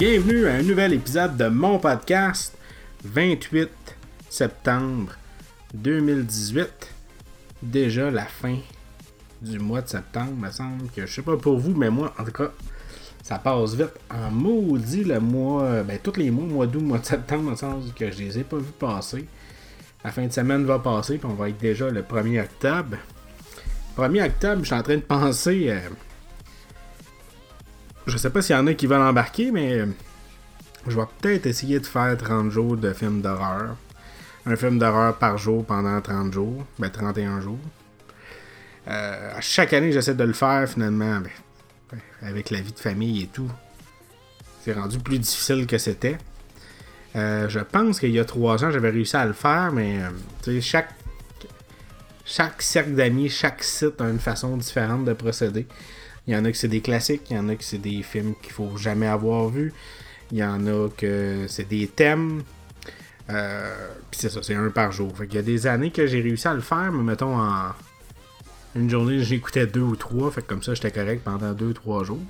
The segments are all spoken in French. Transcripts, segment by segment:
bienvenue à un nouvel épisode de mon podcast 28 septembre 2018. Déjà la fin du mois de septembre, me semble que je sais pas pour vous, mais moi en tout cas, ça passe vite en maudit le mois, ben tous les mois, mois d'août, mois de septembre, dans le sens que je les ai pas vus passer. La fin de semaine va passer, puis on va être déjà le 1er octobre. 1er octobre, je suis en train de penser. Euh, je sais pas s'il y en a qui veulent embarquer, mais euh, je vais peut-être essayer de faire 30 jours de film d'horreur. Un film d'horreur par jour pendant 30 jours. Ben 31 jours. Euh, chaque année, j'essaie de le faire finalement. Ben, avec la vie de famille et tout. C'est rendu plus difficile que c'était. Euh, je pense qu'il y a trois ans, j'avais réussi à le faire, mais euh, chaque, chaque cercle d'amis, chaque site a une façon différente de procéder. Il y en a que c'est des classiques, il y en a que c'est des films qu'il faut jamais avoir vus, il y en a que c'est des thèmes. Euh, Puis c'est ça, c'est un par jour. il y a des années que j'ai réussi à le faire, mais mettons en une journée, j'écoutais deux ou trois, fait comme ça j'étais correct pendant deux, trois jours.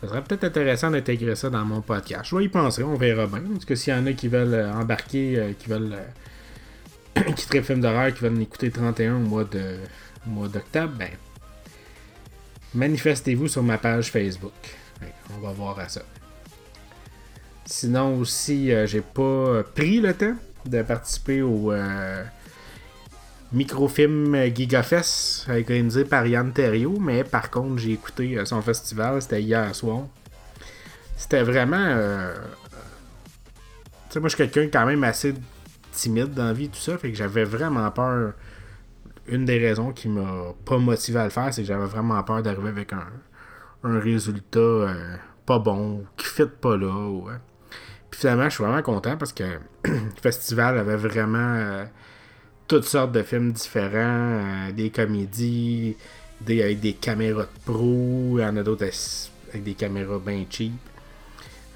Ça serait peut-être intéressant d'intégrer ça dans mon podcast. Je vais y penser, on verra bien. Parce que s'il y en a qui veulent euh, embarquer, euh, qui veulent. Qui traitent film d'horreur, qui veulent écouter 31 au mois de mois d'octobre, ben. Manifestez-vous sur ma page Facebook. on va voir à ça. Sinon aussi, j'ai pas pris le temps de participer au microfilm Gigafest organisé par Yann Terrio, mais par contre, j'ai écouté euh, son festival, c'était hier soir. C'était vraiment. Euh, tu sais, moi, je suis quelqu'un quand même assez timide dans la vie, tout ça, fait que j'avais vraiment peur. Une des raisons qui m'a pas motivé à le faire, c'est que j'avais vraiment peur d'arriver avec un, résultat euh, pas bon, qui fit pas là. Puis finalement, je suis vraiment content parce que le festival avait vraiment toutes sortes de films différents, euh, des comédies, des, avec des caméras de pro, il y en a d'autres avec des caméras bien cheap.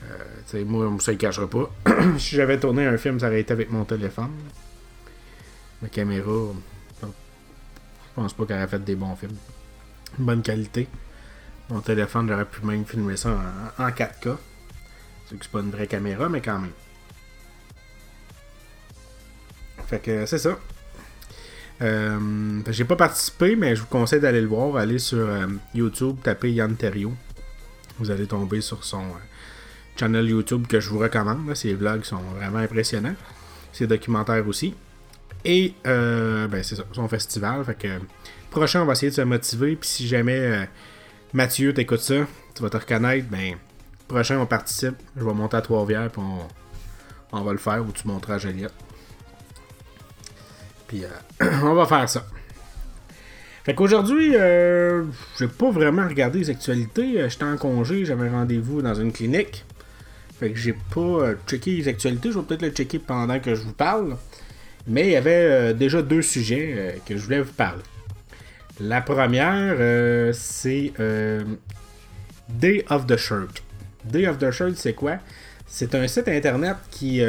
Euh, moi, ça ne cachera pas. si j'avais tourné un film, ça aurait été avec mon téléphone. Ma caméra, pense pas qu'elle aurait fait des bons films. Bonne qualité. Mon téléphone, j'aurais pu même filmer ça en, 4K. C'est que c'est pas une vraie caméra, mais quand même. Fait que c'est ça. Euh, j'ai pas participé, mais je vous conseille d'aller le voir. Allez sur euh, YouTube, tapez Yann Terrio. Vous allez tomber sur son euh, channel YouTube que je vous recommande. Ses vlogs sont vraiment impressionnants. Ses documentaires aussi. Et ben c'est ça, son festival. Fait que prochain, on va essayer de se motiver. Puis si jamais Mathieu t'écoute ça, tu vas te reconnaître, ben prochain on participe. Je vais monter à Trois-Rivières puis on, va le faire ou tu monteras à Joliette. Puis euh, on va faire ça. Fait qu'aujourd'hui, euh, j'ai pas vraiment regardé les actualités. Euh, j'étais en congé, j'avais rendez-vous dans une clinique. Fait que j'ai pas euh, checké les actualités. Je vais peut-être le checker pendant que je vous parle. Mais il y avait déjà deux sujets que je voulais vous parler. La première, c'est Day of the Shirt. Day of the Shirt, c'est quoi? C'est un site internet qui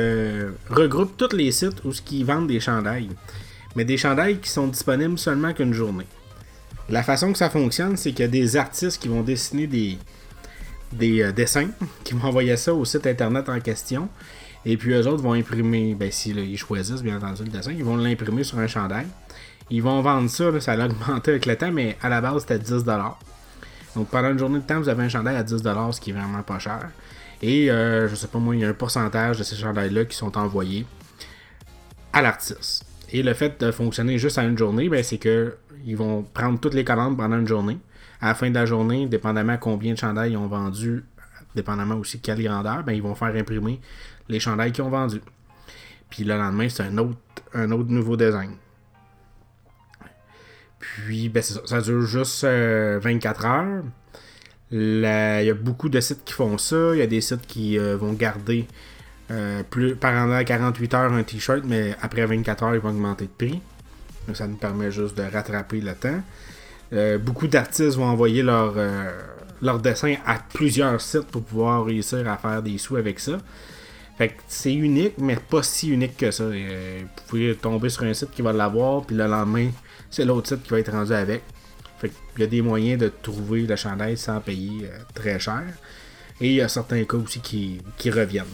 regroupe tous les sites où ils vendent des chandails mais des chandails qui sont disponibles seulement qu'une journée. La façon que ça fonctionne, c'est qu'il y a des artistes qui vont dessiner des, des euh, dessins, qui vont envoyer ça au site internet en question. Et puis eux autres vont imprimer, ben si ils choisissent bien entendu le dessin, ils vont l'imprimer sur un chandail. Ils vont vendre ça, ça a augmenté avec le temps, mais à la base c'était 10$. Donc pendant une journée de temps, vous avez un chandail à 10$, ce qui est vraiment pas cher. Et euh, je sais pas moi, il y a un pourcentage de ces chandails-là qui sont envoyés à l'artiste. Et le fait de fonctionner juste à une journée, ben, c'est que ils vont prendre toutes les commandes pendant une journée. À la fin de la journée, dépendamment combien de chandails ils ont vendu, dépendamment aussi de quelle grandeur, ben, ils vont faire imprimer les chandails qu'ils ont vendus. Puis le lendemain, c'est un autre, un autre nouveau design. Puis, ben, ça, ça, dure juste 24 euh, heures. Il y a beaucoup de sites qui font ça. Il y a des sites qui euh, vont garder euh, plus, pendant 48 heures un t-shirt, mais après 24 heures, il va augmenter de prix. Donc ça nous permet juste de rattraper le temps. Euh, beaucoup d'artistes vont envoyer leur, leur dessin à plusieurs sites pour pouvoir réussir à faire des sous avec ça. C'est unique, mais pas si unique que ça. vous pouvez tomber sur un site qui va l'avoir, puis le lendemain, c'est l'autre site qui va être rendu avec. Fait y a des moyens de trouver le chandail sans payer très cher. Et il y a certains cas aussi qui, reviennent.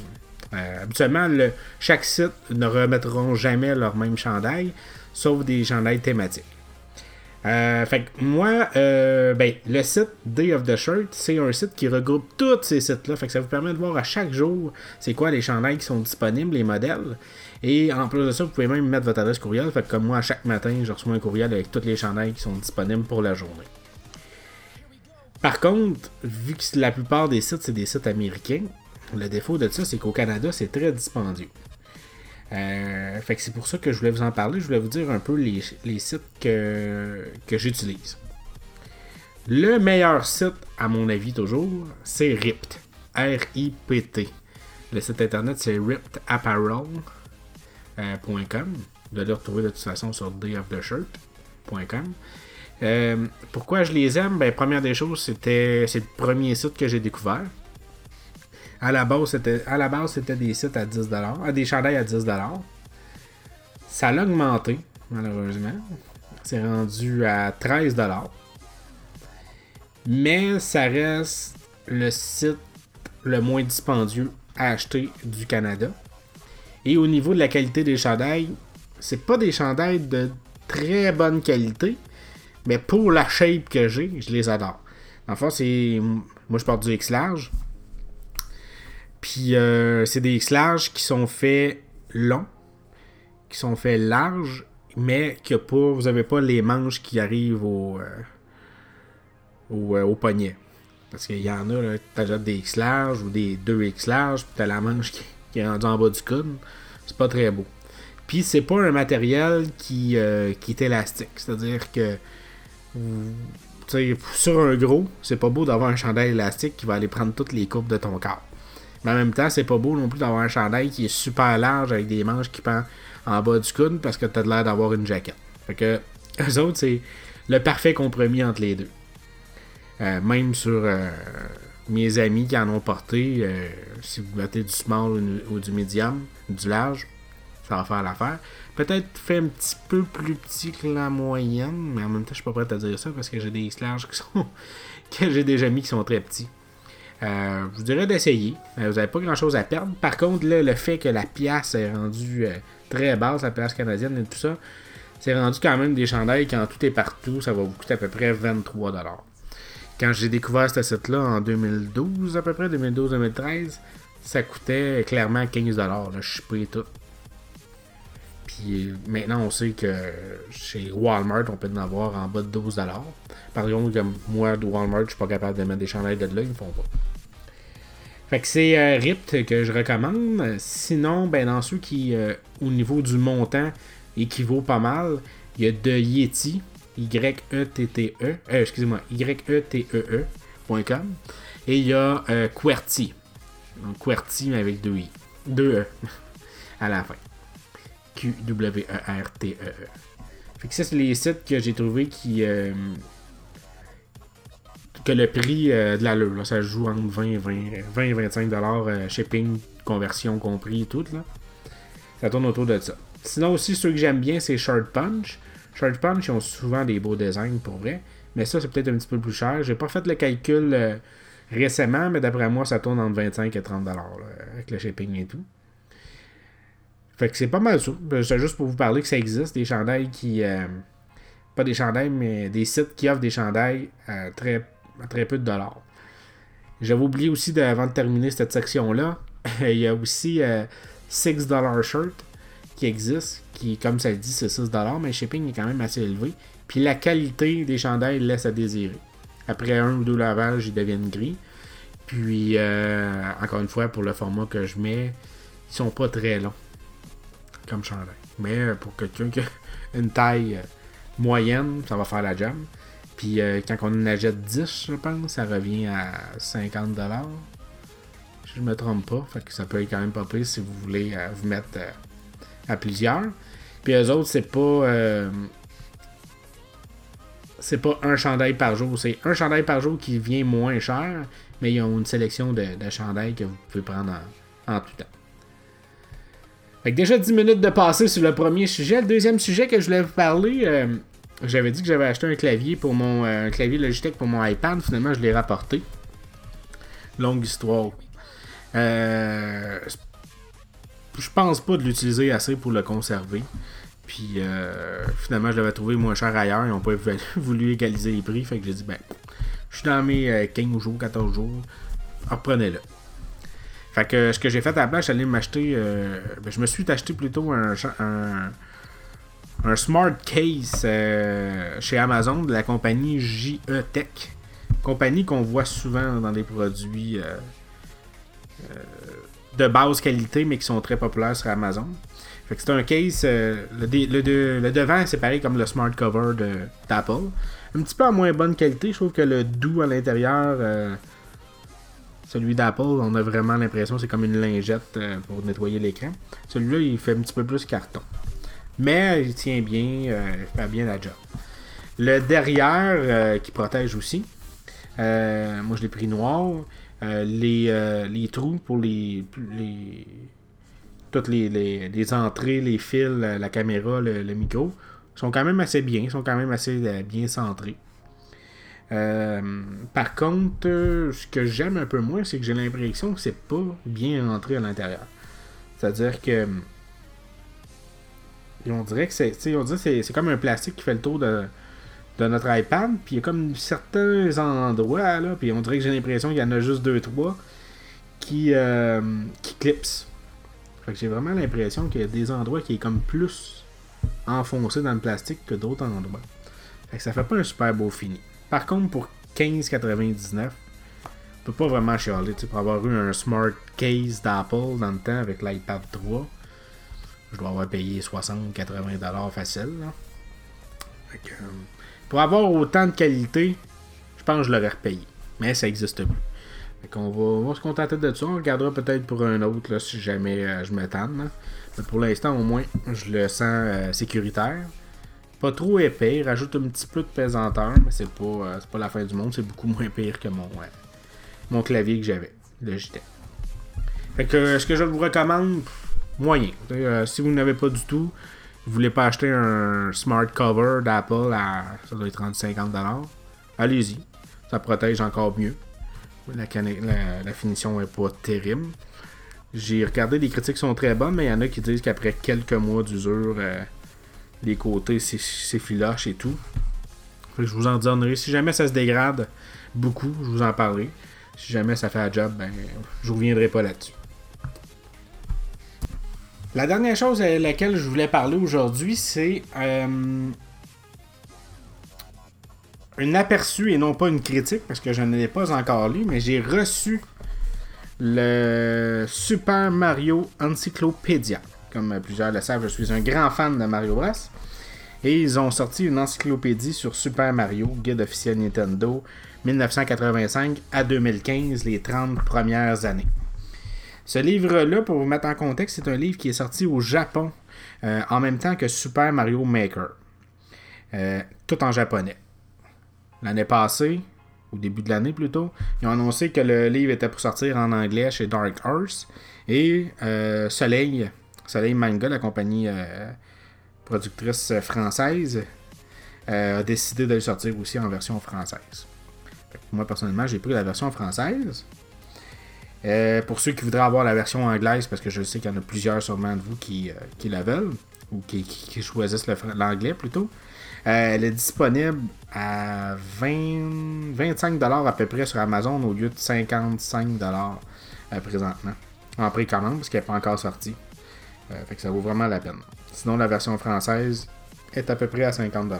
Euh, habituellement, le, chaque site ne remettront jamais leur même chandail, sauf des chandails thématiques. Euh, fait que moi, euh, ben, le site Day of the Shirt, c'est un site qui regroupe tous ces sites-là. Fait que ça vous permet de voir à chaque jour c'est quoi les chandails qui sont disponibles, les modèles. Et en plus de ça, vous pouvez même mettre votre adresse courriel. Fait que comme moi, chaque matin, je reçois un courriel avec tous les chandails qui sont disponibles pour la journée. Par contre, vu que la plupart des sites, c'est des sites américains, le défaut de ça, c'est qu'au Canada, c'est très dispendieux. Euh, fait c'est pour ça que je voulais vous en parler. Je voulais vous dire un peu les, sites que, j'utilise. Le meilleur site, à mon avis, toujours, c'est RIPT. R-I-P-T. Le site internet, c'est riptapparel.com. Euh, vous allez le retrouver de toute façon sur dayoftheshirt.com. Euh, pourquoi je les aime? Ben, première des choses, c'était c'est le premier site que j'ai découvert. À la base, c'était, à la base, c'était des sites à 10$, à des chandails à 10$. Ça a augmenté, malheureusement. C'est rendu à 13$. Mais ça reste le site le moins dispendieux à acheter du Canada. Et au niveau de la qualité des chandails, c'est pas des chandails de très bonne qualité, mais pour la shape que j'ai, je les adore. Enfin, c'est. Moi, je porte du X large. Puis, euh, c'est des large qui sont faits longs, qui sont faits larges, mais que pas, vous n'avez pas les manches qui arrivent au, euh, au, euh, au, poignet. Parce qu'il y en a, tu as des X large ou des 2 X large, puis tu as la manche qui, est rendue en bas du coude. C'est pas très beau. Puis, c'est pas un matériel qui, qui est élastique. C'est-à-dire que sur un gros, c'est pas beau d'avoir un chandail élastique qui va aller prendre toutes les courbes de ton corps. Mais en même temps, c'est pas beau non plus d'avoir un chandail qui est super large avec des manches qui pendent en bas du coude parce que t'as l'air d'avoir une jaquette. Fait que, eux autres, c'est le parfait compromis entre les deux. Euh, même sur euh, mes amis qui en ont porté, euh, si vous mettez du small ou du medium, du large, ça va faire l'affaire. Peut-être fait un petit peu plus petit que la moyenne, mais en même temps, je suis pas prêt à dire ça parce que j'ai des larges qui sont. que j'ai déjà mis qui sont très petits. Euh, je vous dirais d'essayer. Euh, vous n'avez pas grand chose à perdre. Par contre, le fait que la pièce est rendue euh, très basse, la pièce canadienne et tout ça, c'est rendu quand même des chandails quand tout est partout. Ça va vous coûter à peu près 23$. Quand j'ai découvert ce site-là en 2012, à peu près, 2012-2013, ça coûtait clairement 15$. Je suis et tout. Maintenant, on sait que chez Walmart, on peut en avoir en bas de 12$. Par exemple, comme moi, de Walmart, je suis pas capable de mettre des chandelles de là, ils me font pas. Fait que c'est euh, RIPT que je recommande. Sinon, ben dans ceux qui, euh, au niveau du montant, équivaut pas mal, il y a de Yeti, Y-E-T-T-E, -E, euh, excusez-moi, Y-E-T-E-E.com. Et il y a QWERTY. Donc QWERTY, mais avec deux I. Deux E à la fin. Q-W-E-R-T-E-E. Fait que ça, c'est les sites que j'ai trouvé qui. Euh, que le prix euh, de l'allure, ça joue entre 20 20, 20 et 25 dollars euh, shipping, conversion compris et tout. Là. Ça tourne autour de ça. Sinon, aussi, ceux que j'aime bien, c'est Short Punch. Short Punch, ils ont souvent des beaux designs pour vrai. Mais ça, c'est peut-être un petit peu plus cher. J'ai pas fait le calcul récemment, mais d'après moi, ça tourne entre 25 et 30 dollars avec le shipping et tout. Fait que c'est pas mal ça. Ben, c'est juste pour vous parler que ça existe, des chandails qui. Euh, pas des chandails, mais des sites qui offrent des chandails à très, très peu de dollars. J'avais oublié aussi, de, avant de terminer cette section-là, il y a aussi 6$ euh, shirt qui existe, qui, comme ça le dit, c'est 6$, mais le shipping est quand même assez élevé. Puis la qualité des chandails laisse à désirer. Après un ou deux lavages, ils deviennent gris. Puis, euh, encore une fois, pour le format que je mets, ils sont pas très longs comme chandail. Mais euh, pour quelqu'un qui a une taille euh, moyenne, ça va faire la jam. Puis euh, quand on en achète 10, je pense, ça revient à 50$. Si je me trompe pas. Fait que ça peut être quand même pas pire si vous voulez vous mettre à plusieurs. Puis eux autres, c'est pas. c'est pas un chandail par jour. C'est un chandail par jour qui vient moins cher. Mais ils ont une sélection de, de chandails que vous pouvez prendre en tout temps. Fait déjà 10 minutes de passer sur le premier sujet. Le deuxième sujet que je voulais vous parler, euh, j'avais dit que j'avais acheté un clavier pour mon euh, clavier Logitech pour mon iPad. Finalement, je l'ai rapporté. longue histoire. Euh, je pense pas de l'utiliser assez pour le conserver. Puis euh, finalement, je l'avais trouvé moins cher ailleurs. Ils n'ont pas voulu égaliser les prix. Fait que j'ai dit, ben, je suis dans mes 15 euh, jours, 14 jours. Reprenez-le. Fait que ce que j'ai fait à la place, j'allais m'acheter. Euh, ben, je me suis acheté plutôt un, un, smart case chez Amazon de la compagnie JE Tech. Compagnie qu'on voit souvent dans des produits de basse qualité, mais qui sont très populaires sur Amazon. Fait que c'est un case. Euh, le, devant, c'est pareil comme le smart cover d'Apple. Un petit peu en moins bonne qualité. Je trouve que le doux à l'intérieur, euh, celui d'Apple, on a vraiment l'impression c'est comme une lingette euh, pour nettoyer l'écran. Celui-là, il fait un petit peu plus carton. Mais il tient bien, il fait bien la job. Le derrière, qui protège aussi. moi, je l'ai pris noir. les, les trous pour les, les toutes les, entrées, les fils, la, caméra, le, micro, sont quand même assez bien, sont quand même assez euh, bien centrés. Euh, par contre, euh, ce que j'aime un peu moins, c'est que j'ai l'impression que c'est pas bien rentré à l'intérieur. C'est-à-dire que. On dirait que c'est. c'est comme un plastique qui fait le tour de, notre iPad. Puis il y a comme certains endroits, là. Puis on dirait que j'ai l'impression qu'il y en a juste deux, trois qui, qui clipsent j'ai vraiment l'impression qu'il y a des endroits qui est comme plus enfoncé dans le plastique que d'autres endroits. Fait que ça fait pas un super beau fini. Par contre, pour 15,99, on peut pas vraiment chialer. Pour avoir eu un smart case d'Apple dans le temps avec l'iPad 3, je dois avoir payé 60-80$ facile. Euh, pour avoir autant de qualité, je pense que je l'aurais repayé. Mais ça existe plus. On va, se contenter de ça. On regardera peut-être pour un autre là, si jamais euh, je me tanne. Mais pour l'instant, au moins, je le sens euh, sécuritaire. Pas trop épais. rajoute un petit peu de pesanteur, mais c'est pas, euh, pas la fin du monde. C'est beaucoup moins pire que mon, mon clavier que j'avais, le JT. Fait que ce que je vous recommande, moyen. si vous n'avez pas du tout, vous voulez pas acheter un smart cover d'Apple à ça doit être 30-50$, allez-y. Ça protège encore mieux. La, finition est pas terrible. J'ai regardé, les critiques sont très bonnes, mais il y en a qui disent qu'après quelques mois d'usure, euh, les côtés c'est filoche et tout. Je vous en donnerai. Si jamais ça se dégrade beaucoup, je vous en parlerai. Si jamais ça fait un job, ben, je reviendrai pas là-dessus. La dernière chose à laquelle je voulais parler aujourd'hui, c'est euh, un aperçu et non pas une critique, parce que je ne l'ai pas encore lu, mais j'ai reçu le Super Mario Encyclopedia. Comme plusieurs le savent, je suis un grand fan de Mario Bros. Et ils ont sorti une encyclopédie sur Super Mario, guide officiel Nintendo, 1985 à 2015, les 30 premières années. Ce livre-là, pour vous mettre en contexte, c'est un livre qui est sorti au Japon euh, en même temps que Super Mario Maker. Euh, tout en japonais l'année passée, au début de l'année plutôt, ils ont annoncé que le livre était pour sortir en anglais chez Dark Horse. Et euh, Soleil, Soleil Manga, la compagnie euh, productrice française, euh, a décidé de le sortir aussi en version française. Moi personnellement, j'ai pris la version française. pour ceux qui voudraient avoir la version anglaise, parce que je sais qu'il y en a plusieurs sûrement de vous qui, la veulent, ou qui, qui choisissent l'anglais plutôt, euh, elle est disponible à 20, 25$ à peu près sur Amazon au lieu de 55$ euh, présentement. En précommande, parce qu'elle n'est pas encore sortie. Euh, fait que ça vaut vraiment la peine. Sinon, la version française est à peu près à 50$.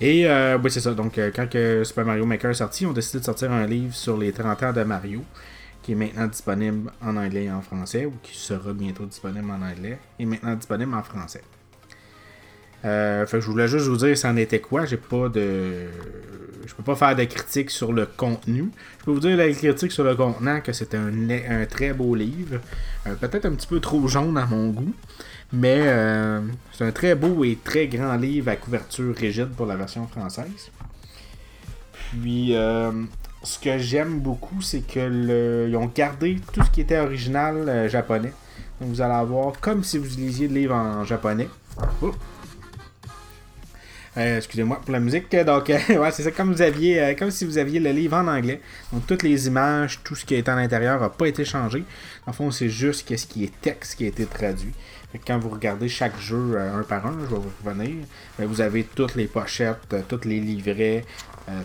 Et oui, c'est ça. Donc, quand Super Mario Maker est sorti, on a décidé de sortir un livre sur les 30 ans de Mario, qui est maintenant disponible en anglais et en français, ou qui sera bientôt disponible en anglais, et maintenant disponible en français. Euh, je voulais juste vous dire ça en était quoi? J'ai pas de. Je peux pas faire de critique sur le contenu. Je peux vous dire la critique sur le contenant que c'est un, très beau livre. Euh, peut-être un petit peu trop jaune à mon goût. Mais euh, c'est un très beau et très grand livre à couverture rigide pour la version française. Puis ce que j'aime beaucoup, c'est que ont gardé tout ce qui était original japonais. Donc vous allez avoir comme si vous lisiez le livre en japonais. Oh. Euh, excusez-moi pour la musique. Donc, euh, c'est ça. Comme vous aviez, euh, comme si vous aviez le livre en anglais. Donc, toutes les images, tout ce qui est à l'intérieur n'a pas été changé. En fond, c'est juste ce qui est texte qui a été traduit. quand vous regardez chaque jeu un par un, je vais vous revenir, ben, vous avez toutes les pochettes, tous les livrets,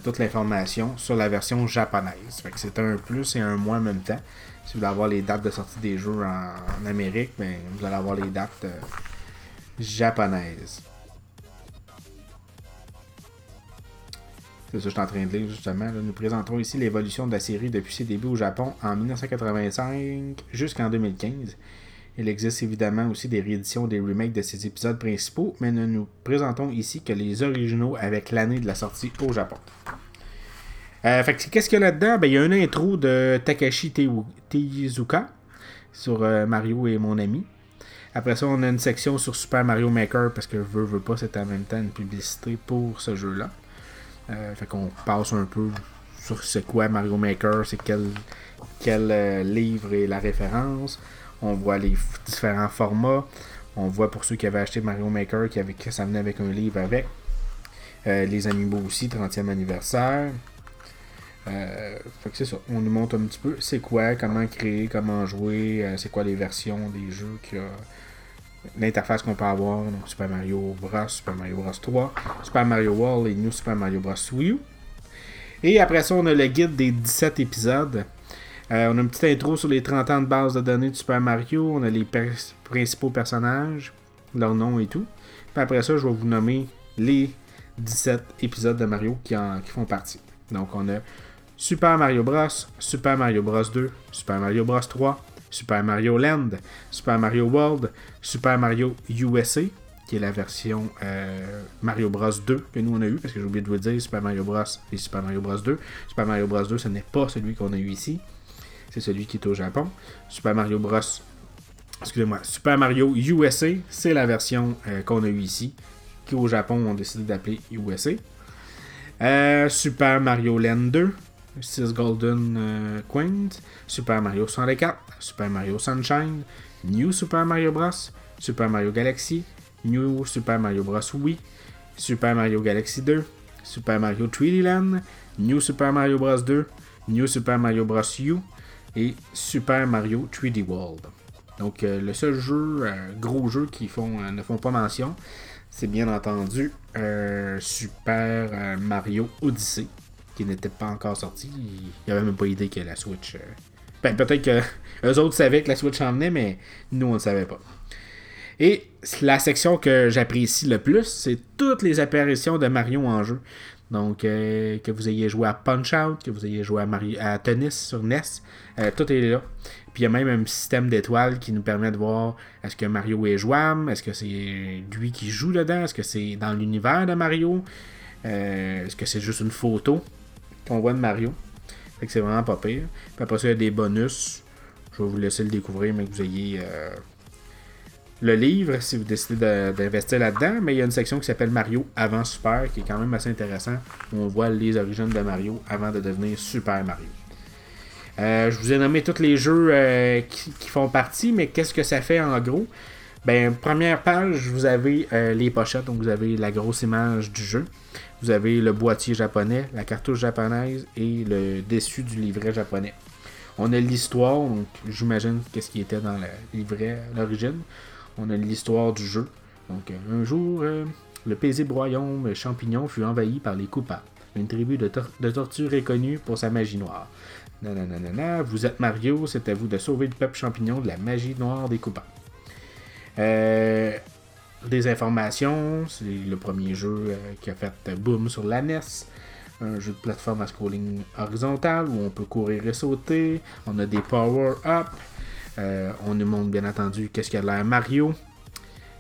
toute l'information sur la version japonaise. c'est un plus et un moins en même temps. Si vous voulez avoir les dates de sortie des jeux en, Amérique, ben, vous allez avoir les dates japonaises. C'est ça que je suis en train de lire justement. Nous présentons ici l'évolution de la série depuis ses débuts au Japon en 1985 jusqu'en 2015. Il existe évidemment aussi des rééditions des remakes de ces épisodes principaux, mais nous nous présentons ici que les originaux avec l'année de la sortie au Japon. Euh, fait qu'est-ce qu'il y a là-dedans? Ben, il y a une intro de Takashi Tezuka sur euh, Mario et mon ami. Après ça, on a une section sur Super Mario Maker parce que veux, veux pas, c'est en même temps une publicité pour ce jeu-là. Euh, fait qu'on passe un peu sur c'est quoi Mario Maker, c'est quel, quel euh, livre est la référence. On voit les différents formats. On voit pour ceux qui avaient acheté Mario Maker qui avait, que ça venait avec un livre avec. Euh, les animaux aussi, 30e anniversaire. fait que c'est ça. On nous montre un petit peu c'est quoi, comment créer, comment jouer, c'est quoi les versions des jeux qu'il y a l'interface qu'on peut avoir, donc Super Mario Bros, Super Mario Bros 3, Super Mario World et New Super Mario Bros Wii U. Et après ça, on a le guide des 17 épisodes. Euh, on a une petite intro sur les 30 ans de base de données de Super Mario. On a les principaux personnages, leurs noms et tout. Puis après ça, je vais vous nommer les 17 épisodes de Mario qui, font partie. Donc on a Super Mario Bros, Super Mario Bros 2, Super Mario Bros 3, Super Mario Land, Super Mario World, Super Mario USA, qui est la version euh, Mario Bros 2 que nous on a eu, parce que j'ai oublié de vous le dire, Super Mario Bros et Super Mario Bros 2. Super Mario Bros 2, ce n'est pas celui qu'on a eu ici, c'est celui qui est au Japon. Super Mario Bros, excusez-moi, Super Mario USA, c'est la version euh, qu'on a eu ici, qui au Japon ont décidé d'appeler USA. Euh, Super Mario Land 2, 6 Golden euh, Super Mario 64, Super Mario Sunshine, New Super Mario Bros, Super Mario Galaxy, New Super Mario Bros Wii, Super Mario Galaxy 2, Super Mario 3D Land, New Super Mario Bros 2, New Super Mario Bros U et Super Mario 3D World. Donc euh, le seul jeu, euh, gros jeu qui font, ne font pas mention, c'est bien entendu Super Mario Odyssey qui n'était pas encore sorti. Il n'y avait même pas idée que la Switch. Euh, ben, peut-être que eux autres savaient que la Switch en venait, mais nous, on ne savait pas. Et la section que j'apprécie le plus, c'est toutes les apparitions de Mario en jeu. Donc, euh, que vous ayez joué à Punch-Out, que vous ayez joué à, Mario, à Tennis sur NES, euh, tout est là. Puis il y a même un système d'étoiles qui nous permet de voir est-ce que Mario est jouable, est-ce que c'est lui qui joue dedans, est-ce que c'est dans l'univers de Mario, est-ce que c'est juste une photo qu'on voit de Mario. Que c'est vraiment pas pire. Puis après ça, il y a des bonus. Je vais vous laisser le découvrir, mais que vous ayez euh, le livre si vous décidez d'investir là-dedans. Mais il y a une section qui s'appelle Mario avant Super, qui est quand même assez intéressant. Où on voit les origines de Mario avant de devenir Super Mario. Euh, je vous ai nommé tous les jeux euh, qui, font partie, mais qu'est-ce que ça fait en gros? Ben, première page, vous avez les pochettes, donc vous avez la grosse image du jeu. Vous avez le boîtier japonais, la cartouche japonaise et le dessus du livret japonais. On a l'histoire, donc j'imagine qu'est-ce qui était dans le livret à l'origine. On a l'histoire du jeu. Donc un jour, euh, le paisible royaume champignon fut envahi par les coupables. Une tribu de, tortues est connue pour sa magie noire. Nanana, vous êtes Mario, c'est à vous de sauver le peuple champignon de la magie noire des coupables. Euh, des informations. C'est le premier jeu euh, qui a fait boom sur la NES. Un jeu de plateforme à scrolling horizontal où on peut courir et sauter. On a des power-up. Euh, on nous montre bien entendu qu'est-ce qu'il y a l'air Mario.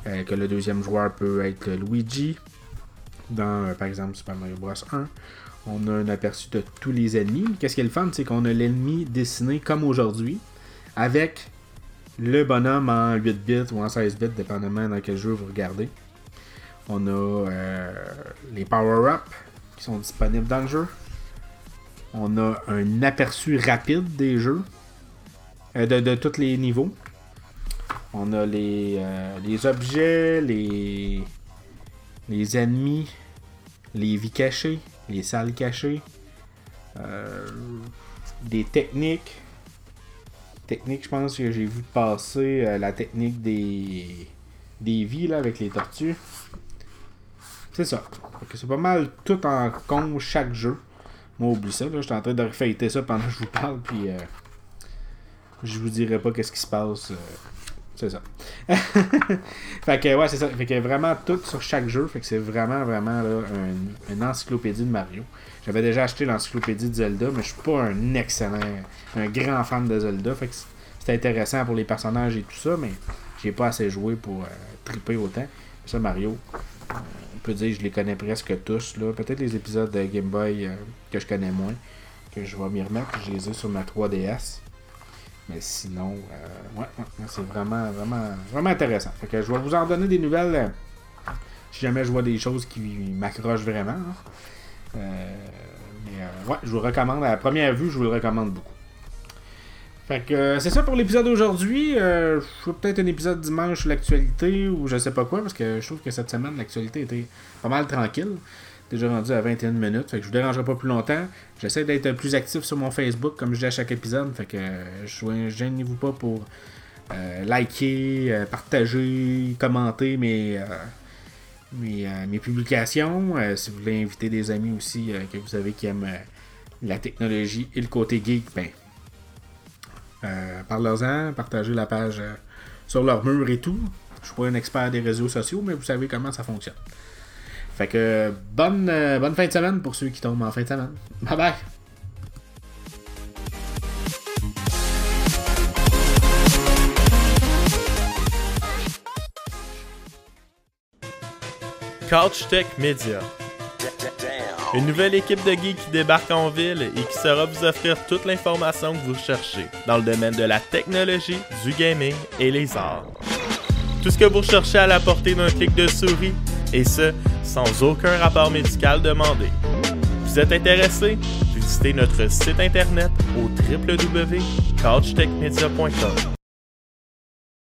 Euh, que le deuxième joueur peut être Luigi. Dans par exemple Super Mario Bros 1. On a un aperçu de tous les ennemis. Qu'est-ce qui est le fun, c'est qu'on a l'ennemi dessiné comme aujourd'hui. Avec le bonhomme en 8 bits ou en 16 bits, dépendamment dans quel jeu vous regardez. On a euh, les power-ups qui sont disponibles dans le jeu. On a un aperçu rapide des jeux, euh, de, tous les niveaux. On a les, euh, objets, les, ennemis, les vies cachées, les salles cachées, des techniques. Techniques, je pense que j'ai vu passer euh, la technique des, des vies là, avec les tortues. C'est ça. C'est pas mal tout en con chaque jeu. Moi, oublie ça. Je suis en train de refaiter ça pendant que je vous parle. Puis euh, je vous dirai pas qu'est-ce qui se passe. C'est ça. fait que ouais, c'est ça. Fait que vraiment tout sur chaque jeu. Fait que c'est vraiment, vraiment là, une encyclopédie de Mario. J'avais déjà acheté l'encyclopédie de Zelda, mais je suis pas un excellent, un grand fan de Zelda. Fait que c'est intéressant pour les personnages et tout ça, mais j'ai pas assez joué pour euh, triper autant. Ça, Mario, euh, on peut dire que je les connais presque tous. là Peut-être les épisodes de Game Boy euh, que je connais moins, que je vais m'y remettre. Je les ai sur ma 3DS. Mais sinon, ouais, c'est vraiment, vraiment, vraiment intéressant. Fait que je vais vous en donner des nouvelles si jamais je vois des choses qui m'accrochent vraiment. Hein. Euh, mais euh, ouais, je vous recommande. À la première vue, je vous le recommande beaucoup. Fait que euh, c'est ça pour l'épisode d'aujourd'hui. je ferai peut-être un épisode dimanche sur l'actualité ou je sais pas quoi, parce que je trouve que cette semaine, l'actualité était pas mal tranquille. Déjà rendu à 21 minutes, fait que je vous dérangerai pas plus longtemps. J'essaie d'être plus actif sur mon Facebook, comme je dis à chaque épisode. Fait que je gênez-vous pas pour liker, partager, commenter mes euh, mes, publications. Euh, si vous voulez inviter des amis aussi euh, que vous savez qui aiment la technologie et le côté geek, ben, parlez-en, partagez la page sur leur mur et tout. Je suis pas un expert des réseaux sociaux, mais vous savez comment ça fonctionne. Fait que bonne, bonne fin de semaine pour ceux qui tombent en fin de semaine. Bye bye! Couch Tech Media. Une nouvelle équipe de geeks qui débarque en ville et qui saura vous offrir toute l'information que vous cherchez dans le domaine de la technologie, du gaming et les arts. Tout ce que vous recherchez à la portée d'un clic de souris, et ce, sans aucun rapport médical demandé. Vous êtes intéressé? Visitez notre site internet au www.couchtechmedia.com.